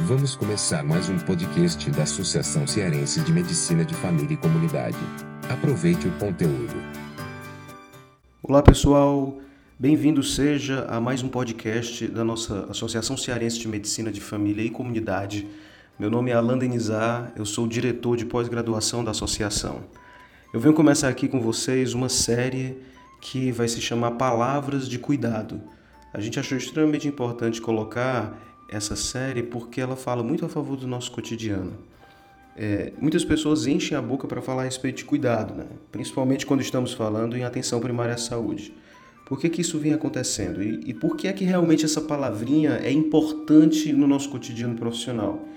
Vamos começar mais um podcast da Associação Cearense de Medicina de Família e Comunidade. Aproveite o conteúdo. Olá pessoal, bem-vindo seja a mais um podcast da nossa Associação Cearense de Medicina de Família e Comunidade. Meu nome é Alan Denizar, eu sou diretor de pós-graduação da associação. Eu venho começar aqui com vocês uma série que vai se chamar Palavras de Cuidado. A gente achou extremamente importante colocar essa série porque ela fala muito a favor do nosso cotidiano. É, muitas pessoas enchem a boca para falar a respeito de cuidado, né? principalmente quando estamos falando em atenção primária à saúde. Por que, que isso vem acontecendo? E, e por que é que realmente essa palavrinha é importante no nosso cotidiano profissional?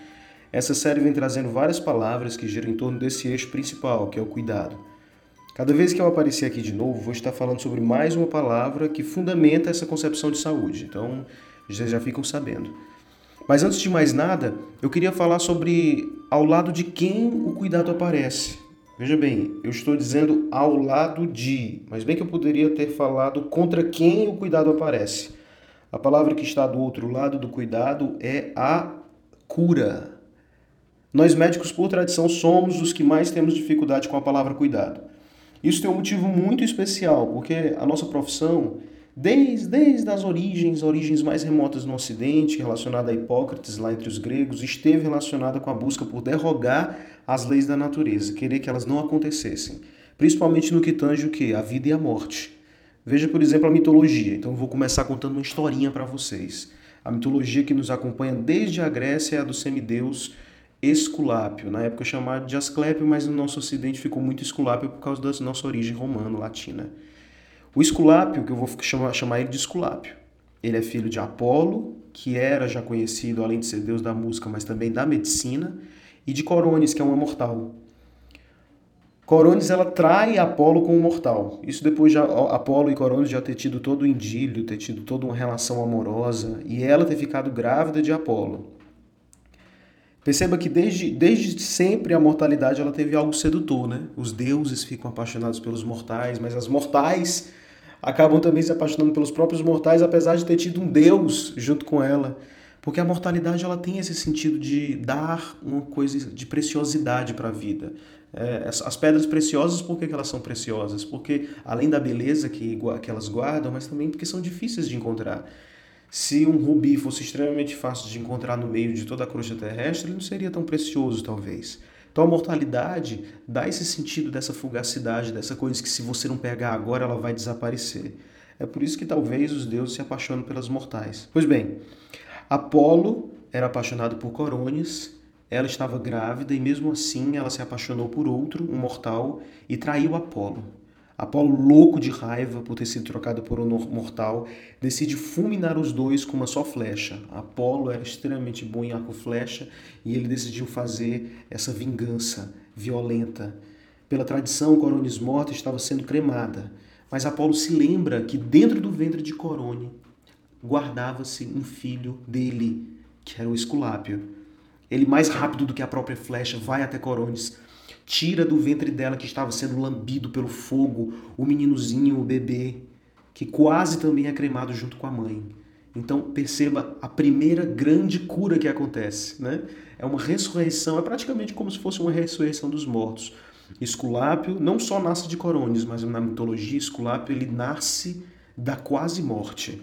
Essa série vem trazendo várias palavras que giram em torno desse eixo principal, que é o cuidado. Cada vez que eu aparecer aqui de novo, vou estar falando sobre mais uma palavra que fundamenta essa concepção de saúde. Então, vocês já ficam sabendo. Mas antes de mais nada, eu queria falar sobre ao lado de quem o cuidado aparece. Veja bem, eu estou dizendo ao lado de, mas bem que eu poderia ter falado contra quem o cuidado aparece. A palavra que está do outro lado do cuidado é a cura. Nós médicos, por tradição, somos os que mais temos dificuldade com a palavra cuidado. Isso tem um motivo muito especial, porque a nossa profissão, desde, desde as origens, origens mais remotas no Ocidente, relacionada a Hipócrates, lá entre os gregos, esteve relacionada com a busca por derrogar as leis da natureza, querer que elas não acontecessem. Principalmente no que tange o que? A vida e a morte. Veja, por exemplo, a mitologia. Então, eu vou começar contando uma historinha para vocês. A mitologia que nos acompanha desde a Grécia é a do semideus Esculápio, na época chamado de Asclépio, mas no nosso ocidente ficou muito Esculápio por causa da nossa origem romano-latina. O Esculápio, que eu vou chamar, chamar ele de Esculápio, ele é filho de Apolo, que era já conhecido, além de ser deus da música, mas também da medicina, e de Corones, que é uma mortal. Corones ela trai Apolo com o mortal. Isso depois de Apolo e Corones já ter tido todo o indílio, ter tido toda uma relação amorosa e ela ter ficado grávida de Apolo. Perceba que desde, desde sempre a mortalidade ela teve algo sedutor, né? Os deuses ficam apaixonados pelos mortais, mas as mortais acabam também se apaixonando pelos próprios mortais, apesar de ter tido um deus junto com ela. Porque a mortalidade ela tem esse sentido de dar uma coisa de preciosidade para a vida. É, as pedras preciosas, por que elas são preciosas? Porque além da beleza que, que elas guardam, mas também porque são difíceis de encontrar. Se um rubi fosse extremamente fácil de encontrar no meio de toda a crosta terrestre, ele não seria tão precioso, talvez. Então a mortalidade dá esse sentido dessa fugacidade, dessa coisa que se você não pegar agora, ela vai desaparecer. É por isso que talvez os deuses se apaixonem pelas mortais. Pois bem, Apolo era apaixonado por Corones, ela estava grávida e mesmo assim ela se apaixonou por outro, um mortal, e traiu Apolo. Apolo, louco de raiva por ter sido trocado por um mortal, decide fulminar os dois com uma só flecha. Apolo era extremamente bom em arco flecha e ele decidiu fazer essa vingança violenta. Pela tradição, Coronis morta estava sendo cremada, mas Apolo se lembra que dentro do ventre de Corone guardava-se um filho dele, que era o Esculápio. Ele, mais rápido do que a própria flecha, vai até Corones tira do ventre dela que estava sendo lambido pelo fogo o meninozinho, o bebê, que quase também é cremado junto com a mãe. Então perceba a primeira grande cura que acontece, né? É uma ressurreição, é praticamente como se fosse uma ressurreição dos mortos. Esculápio não só nasce de Corones, mas na mitologia Esculápio ele nasce da quase morte.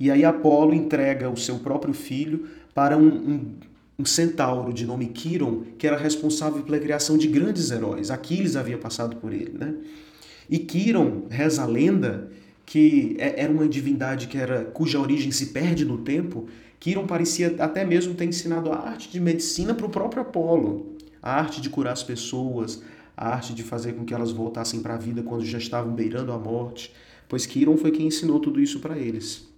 E aí Apolo entrega o seu próprio filho para um, um um centauro de nome Quiron, que era responsável pela criação de grandes heróis. Aquiles havia passado por ele, né? E Quiron, reza a lenda, que é, era uma divindade que era cuja origem se perde no tempo, Quiron parecia até mesmo ter ensinado a arte de medicina para o próprio Apolo, a arte de curar as pessoas, a arte de fazer com que elas voltassem para a vida quando já estavam beirando a morte, pois Quiron foi quem ensinou tudo isso para eles.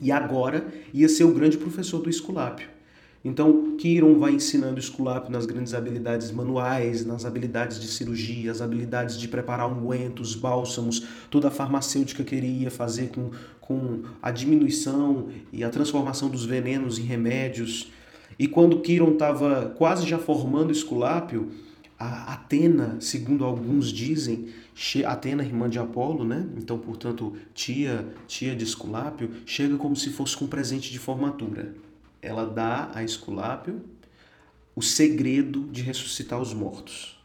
E agora ia ser o grande professor do Esculápio. Então, Kiron vai ensinando o Esculápio nas grandes habilidades manuais, nas habilidades de cirurgia, as habilidades de preparar ungüentos, bálsamos, toda a farmacêutica que ele ia fazer com, com a diminuição e a transformação dos venenos em remédios. E quando Kiron estava quase já formando Esculápio, a Atena, segundo alguns dizem, Atena, irmã de Apolo, né? Então, portanto, tia, tia de Esculápio, chega como se fosse com um presente de formatura. Ela dá a Esculápio o segredo de ressuscitar os mortos.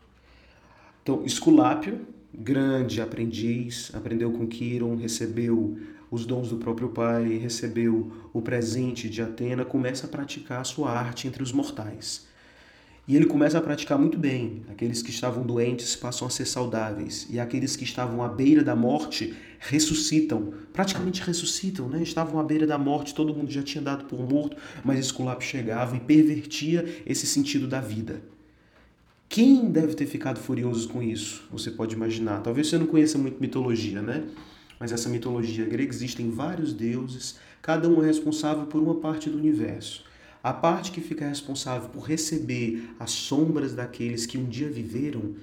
Então, Esculápio, grande aprendiz, aprendeu com Quiron, recebeu os dons do próprio pai, recebeu o presente de Atena, começa a praticar a sua arte entre os mortais. E ele começa a praticar muito bem. Aqueles que estavam doentes passam a ser saudáveis. E aqueles que estavam à beira da morte ressuscitam. Praticamente ressuscitam, né? Estavam à beira da morte, todo mundo já tinha dado por morto, mas Esculápio chegava e pervertia esse sentido da vida. Quem deve ter ficado furioso com isso? Você pode imaginar. Talvez você não conheça muito mitologia, né? Mas essa mitologia grega existem vários deuses, cada um é responsável por uma parte do universo. A parte que fica responsável por receber as sombras daqueles que um dia viveram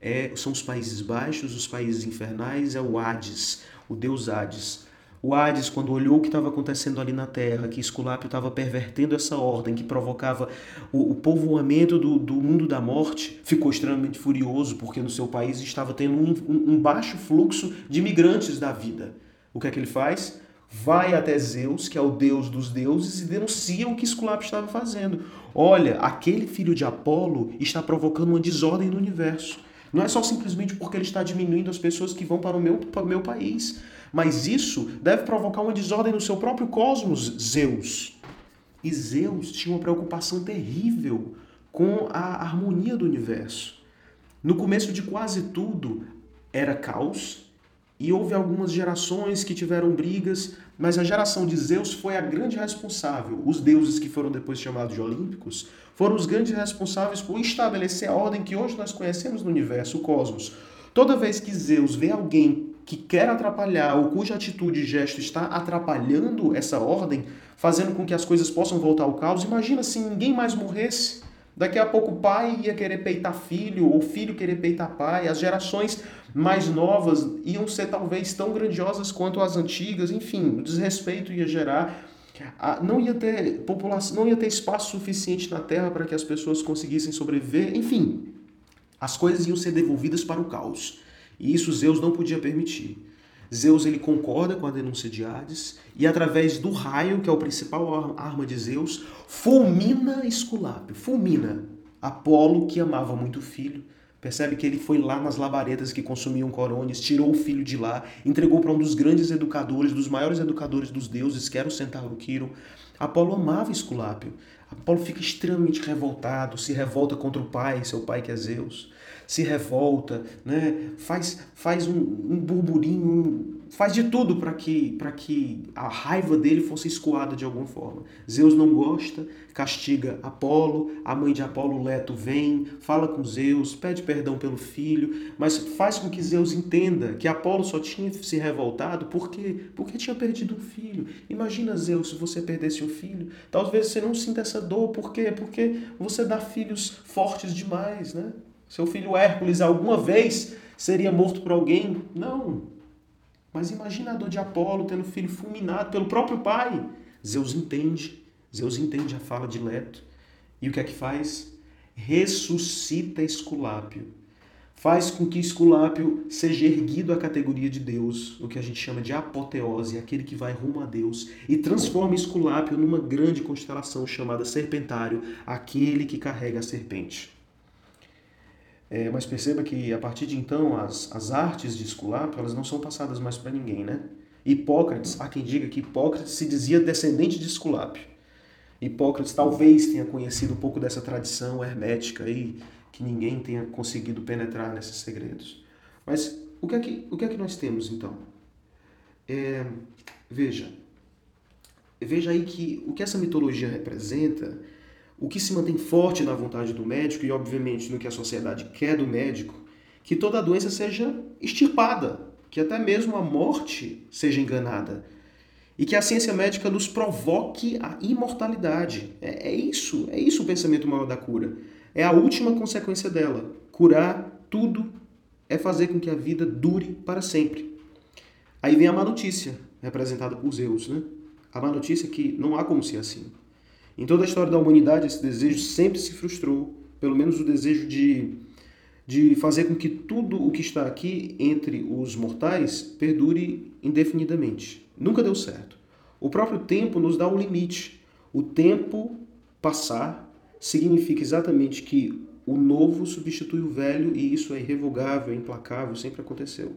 é, são os Países Baixos, os países infernais, é o Hades, o deus Hades. O Hades, quando olhou o que estava acontecendo ali na Terra, que Esculápio estava pervertendo essa ordem, que provocava o, o povoamento do, do, mundo da morte, ficou extremamente furioso, porque no seu país estava tendo um, um, um baixo fluxo de migrantes da vida. O que é que ele faz? Vai até Zeus, que é o deus dos deuses, e denuncia o que Esculápio estava fazendo. Olha, aquele filho de Apolo está provocando uma desordem no universo. Não é só simplesmente porque ele está diminuindo as pessoas que vão para o meu, para o meu país, mas isso deve provocar uma desordem no seu próprio cosmos, Zeus. E Zeus tinha uma preocupação terrível com a harmonia do universo. No começo de quase tudo era caos, e houve algumas gerações que tiveram brigas, mas a geração de Zeus foi a grande responsável. Os deuses que foram depois chamados de olímpicos foram os grandes responsáveis por estabelecer a ordem que hoje nós conhecemos no universo, o cosmos. Toda vez que Zeus vê alguém que quer atrapalhar ou cuja atitude e gesto está atrapalhando essa ordem, fazendo com que as coisas possam voltar ao caos, imagina se ninguém mais morresse. Daqui a pouco o pai ia querer peitar filho, ou filho querer peitar pai, as gerações mais novas iam ser talvez tão grandiosas quanto as antigas, enfim, o desrespeito ia gerar. Não ia ter população, não ia ter espaço suficiente na Terra para que as pessoas conseguissem sobreviver, enfim, as coisas iam ser devolvidas para o caos. E isso Zeus não podia permitir. Zeus ele concorda com a denúncia de Hades e através do raio, que é o principal arma de Zeus, fulmina Esculápio, fulmina Apolo, que amava muito o filho. Percebe que ele foi lá nas labaredas que consumiam corones, tirou o filho de lá, entregou para um dos grandes educadores, dos maiores educadores dos deuses, que era o Centauro Quiro. Apolo amava Esculápio. Apolo fica extremamente revoltado, se revolta contra o pai, seu pai que é Zeus se revolta, né? faz, faz um, um burburinho, faz de tudo para que, que a raiva dele fosse escoada de alguma forma. Zeus não gosta, castiga Apolo, a mãe de Apolo, Leto, vem, fala com Zeus, pede perdão pelo filho, mas faz com que Zeus entenda que Apolo só tinha se revoltado porque, porque tinha perdido um filho. Imagina, Zeus, se você perdesse um filho, talvez você não sinta essa dor, por quê? Porque você dá filhos fortes demais, né? Seu filho Hércules alguma vez seria morto por alguém? Não. Mas imagina a dor de Apolo tendo filho fulminado pelo próprio pai. Zeus entende. Zeus entende a fala de Leto. E o que é que faz? Ressuscita Esculápio. Faz com que Esculápio seja erguido à categoria de Deus, o que a gente chama de apoteose, aquele que vai rumo a Deus, e transforma Esculápio numa grande constelação chamada Serpentário, aquele que carrega a serpente. É, mas perceba que a partir de então as, as artes de Esculápio elas não são passadas mais para ninguém, né? Hipócrates, há quem diga que Hipócrates se dizia descendente de Esculápio. Hipócrates talvez tenha conhecido um pouco dessa tradição hermética aí, que ninguém tenha conseguido penetrar nesses segredos. Mas o que é que, o que, é que nós temos então? É, veja, veja aí que o que essa mitologia representa o que se mantém forte na vontade do médico e, obviamente, no que a sociedade quer do médico, que toda doença seja extirpada, que até mesmo a morte seja enganada. E que a ciência médica nos provoque a imortalidade. É, é isso, é isso o pensamento maior da cura. É a última consequência dela. Curar tudo é fazer com que a vida dure para sempre. Aí vem a má notícia, representada por Zeus, né? A má notícia é que não há como ser assim. Em toda a história da humanidade, esse desejo sempre se frustrou, pelo menos o desejo de, de fazer com que tudo o que está aqui entre os mortais perdure indefinidamente. Nunca deu certo. O próprio tempo nos dá um limite. O tempo passar significa exatamente que o novo substitui o velho e isso é irrevogável, é implacável, sempre aconteceu.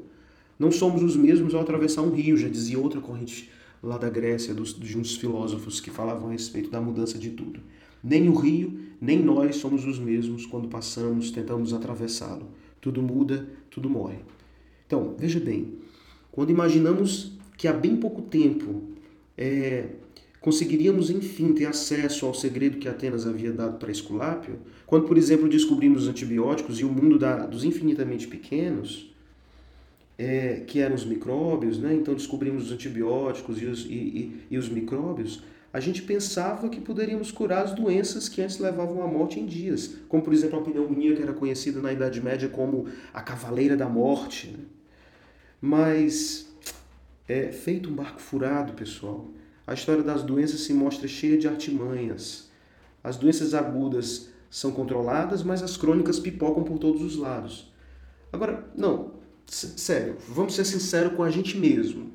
Não somos os mesmos ao atravessar um rio, já dizia outra corrente lá da Grécia, dos, de uns filósofos que falavam a respeito da mudança de tudo. Nem o rio, nem nós somos os mesmos quando passamos, tentamos atravessá-lo. Tudo muda, tudo morre. Então, veja bem, quando imaginamos que há bem pouco tempo é, conseguiríamos, enfim, ter acesso ao segredo que Atenas havia dado para Esculápio, quando, por exemplo, descobrimos os antibióticos e o mundo da, dos infinitamente pequenos, é, que eram os micróbios, né? então descobrimos os antibióticos e os, e, e, e os micróbios, a gente pensava que poderíamos curar as doenças que antes levavam à morte em dias, como por exemplo a pneumonia que era conhecida na Idade Média como a cavaleira da morte. Né? Mas é feito um barco furado, pessoal. A história das doenças se mostra cheia de artimanhas. As doenças agudas são controladas, mas as crônicas pipocam por todos os lados. Agora, não, sério, vamos ser sinceros com a gente mesmo.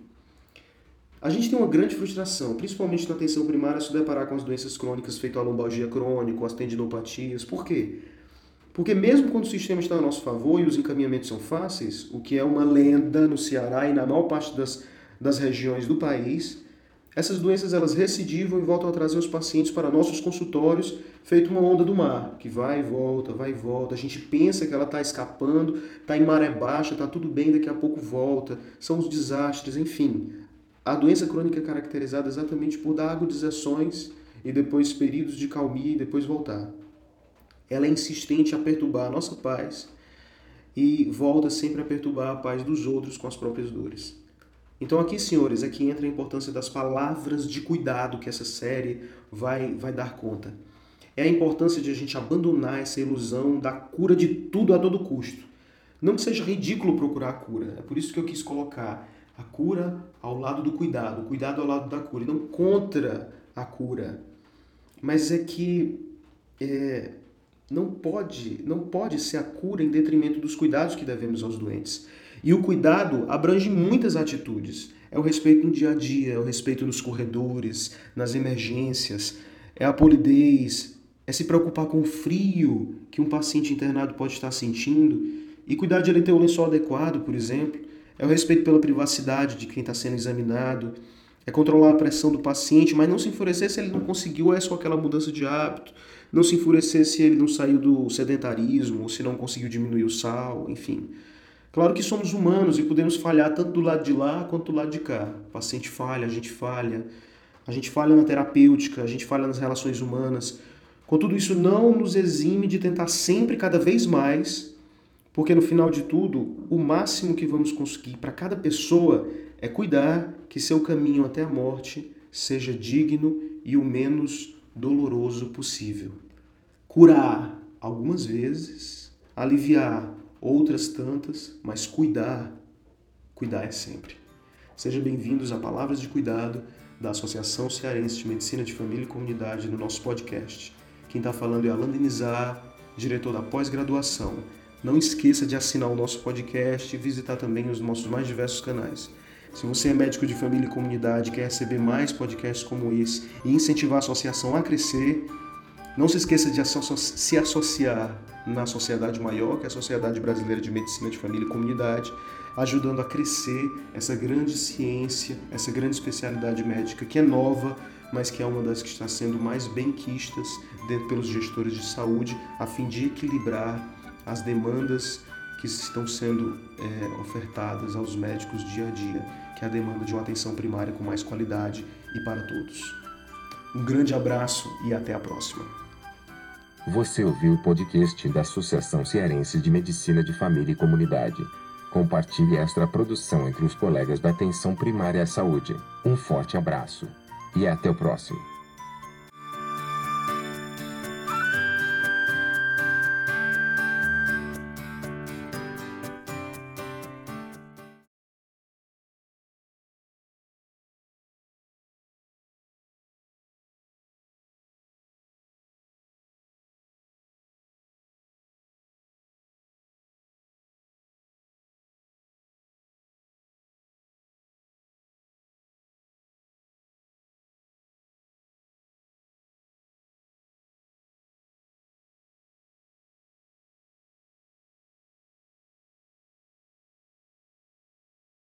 A gente tem uma grande frustração, principalmente na atenção primária, se deparar com as doenças crônicas feito a lombalgia crônica, as tendinopatias. Por quê? Porque mesmo quando o sistema está a nosso favor e os encaminhamentos são fáceis, o que é uma lenda no Ceará e na maior parte das, das regiões do país, essas doenças elas recidivam e voltam a trazer os pacientes para nossos consultórios, feito uma onda do mar, que vai e volta, vai e volta. A gente pensa que ela está escapando, está em maré baixa, está tudo bem, daqui a pouco volta. São os desastres, enfim. A doença crônica é caracterizada exatamente por dar agudizações e depois períodos de calmia e depois voltar. Ela é insistente a perturbar a nossa paz e volta sempre a perturbar a paz dos outros com as próprias dores. Então aqui, senhores, que entra a importância das palavras de cuidado que essa série vai, vai dar conta. É a importância de a gente abandonar essa ilusão da cura de tudo a todo custo. Não que seja ridículo procurar a cura, é por isso que eu quis colocar a cura ao lado do cuidado, o cuidado ao lado da cura, e não contra a cura. Mas é que é, não pode, não pode ser a cura em detrimento dos cuidados que devemos aos doentes. E o cuidado abrange muitas atitudes. É o respeito no dia a dia, é o respeito nos corredores, nas emergências, é a polidez, é se preocupar com o frio que um paciente internado pode estar sentindo e cuidar de ele ter o lençol adequado, por exemplo. É o respeito pela privacidade de quem está sendo examinado. É controlar a pressão do paciente, mas não se enfurecer se ele não conseguiu, é só aquela mudança de hábito. Não se enfurecer se ele não saiu do sedentarismo, ou se não conseguiu diminuir o sal, enfim. Claro que somos humanos e podemos falhar tanto do lado de lá quanto do lado de cá. O paciente falha, a gente falha, a gente falha na terapêutica, a gente falha nas relações humanas. Contudo, isso não nos exime de tentar sempre, cada vez mais, porque no final de tudo, o máximo que vamos conseguir para cada pessoa é cuidar que seu caminho até a morte seja digno e o menos doloroso possível. Curar algumas vezes, aliviar outras tantas, mas cuidar, cuidar é sempre. Sejam bem-vindos a Palavras de Cuidado da Associação Cearense de Medicina de Família e Comunidade no nosso podcast. Quem está falando é Alan Denizar, diretor da pós-graduação. Não esqueça de assinar o nosso podcast e visitar também os nossos mais diversos canais. Se você é médico de família e comunidade e quer receber mais podcasts como esse e incentivar a associação a crescer, não se esqueça de se associar na sociedade maior, que é a Sociedade Brasileira de Medicina de Família e Comunidade, ajudando a crescer essa grande ciência, essa grande especialidade médica que é nova, mas que é uma das que está sendo mais benquistas pelos gestores de saúde, a fim de equilibrar as demandas que estão sendo é, ofertadas aos médicos dia a dia, que é a demanda de uma atenção primária com mais qualidade e para todos. Um grande abraço e até a próxima. Você ouviu o podcast da Associação Cearense de Medicina de Família e Comunidade. Compartilhe esta produção entre os colegas da Atenção Primária à Saúde. Um forte abraço e até o próximo.